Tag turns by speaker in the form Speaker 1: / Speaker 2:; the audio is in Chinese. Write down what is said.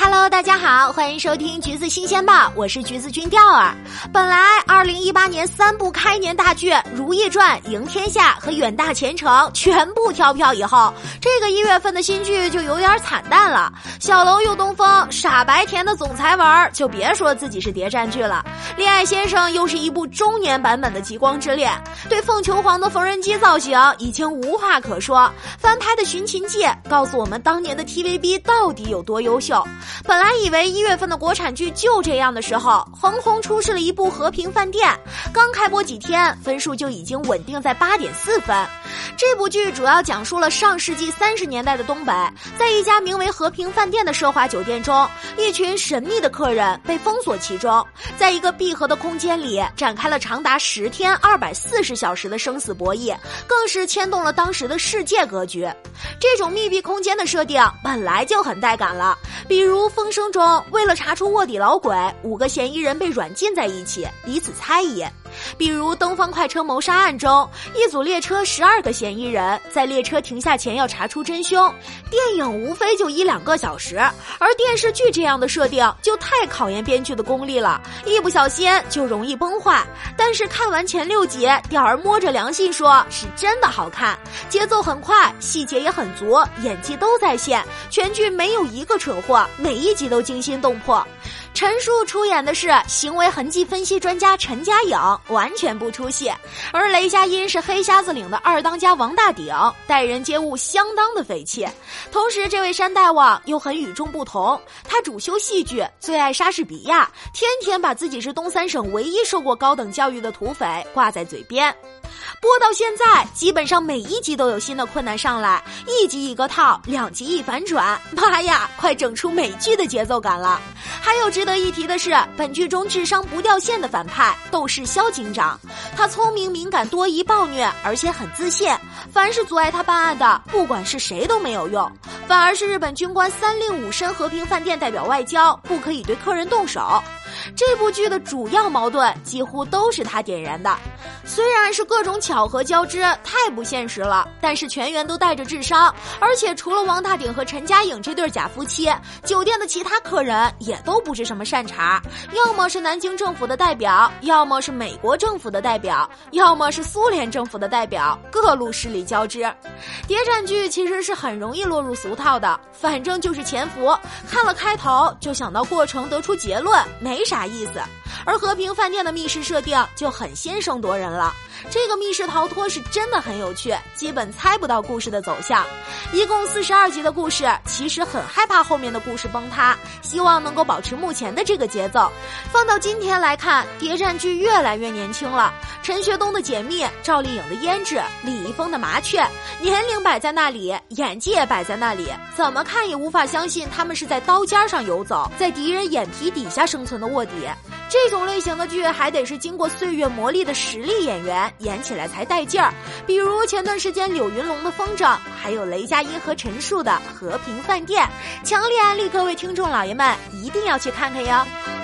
Speaker 1: Hello，大家好，欢迎收听橘子新鲜报，我是橘子君钓儿。本来二零一八年三部开年大剧《如懿传》《赢天下》和《远大前程》全部跳票以后，这个一月份的新剧就有点惨淡了。小楼又东风，傻白甜的总裁文就别说自己是谍战剧了。恋爱先生又是一部中年版本的极光之恋，对凤求凰的缝纫机造型已经无话可说。翻拍的《寻秦记》告诉我们当年的 TVB 到底有多优秀。本来以为一月份的国产剧就这样的时候，横空出世了一部《和平饭店》，刚开播几天，分数就已经稳定在八点四分。这部剧主要讲述了上世纪三十年代的东北，在一家名为和平饭店的奢华酒店中，一群神秘的客人被封锁其中，在一个闭合的空间里展开了长达十天二百四十小时的生死博弈，更是牵动了当时的世界格局。这种密闭空间的设定本来就很带感了，比如《风声》中，为了查出卧底老鬼，五个嫌疑人被软禁在一起，彼此猜疑。比如《东方快车谋杀案》中，一组列车十二个嫌疑人在列车停下前要查出真凶，电影无非就一两个小时，而电视剧这样的设定就太考验编剧的功力了，一不小心就容易崩坏。但是看完前六集，吊儿摸着良心说，是真的好看，节奏很快，细节也很足，演技都在线，全剧没有一个蠢货，每一集都惊心动魄。陈数出演的是行为痕迹分析专家陈佳颖，完全不出戏；而雷佳音是黑瞎子岭的二当家王大顶，待人接物相当的匪气。同时，这位山大王又很与众不同，他主修戏剧，最爱莎士比亚，天天把自己是东三省唯一受过高等教育的土匪挂在嘴边。播到现在，基本上每一集都有新的困难上来，一集一个套，两集一反转，妈呀，快整出美剧的节奏感了！还有值得一提的是，本剧中智商不掉线的反派斗士肖警长，他聪明、敏感、多疑、暴虐，而且很自信。凡是阻碍他办案的，不管是谁都没有用，反而是日本军官三令五申和平饭店代表外交，不可以对客人动手。这部剧的主要矛盾几乎都是他点燃的，虽然是各种巧合交织，太不现实了，但是全员都带着智商，而且除了王大顶和陈嘉颖这对假夫妻，酒店的其他客人也都不是什么善茬，要么是南京政府的代表，要么是美国政府的代表，要么是苏联政府的代表，各路势力交织。谍战剧其实是很容易落入俗套的，反正就是潜伏，看了开头就想到过程，得出结论，没啥意思。而和平饭店的密室设定就很先声夺人了。这个密室逃脱是真的很有趣，基本猜不到故事的走向。一共四十二集的故事，其实很害怕后面的故事崩塌，希望能够保持目前的这个节奏。放到今天来看，谍战剧越来越年轻了。陈学冬的解密，赵丽颖的胭脂，李易峰的麻雀，年龄摆在那里，演技也摆在那里，怎么看也无法相信他们是在刀尖上游走，在敌人眼皮底下生存的卧底。这种类型的剧还得是经过岁月磨砺的实力演员演起来才带劲儿，比如前段时间柳云龙的《风筝》，还有雷佳音和陈数的《和平饭店》，强烈安利各位听众老爷们一定要去看看哟。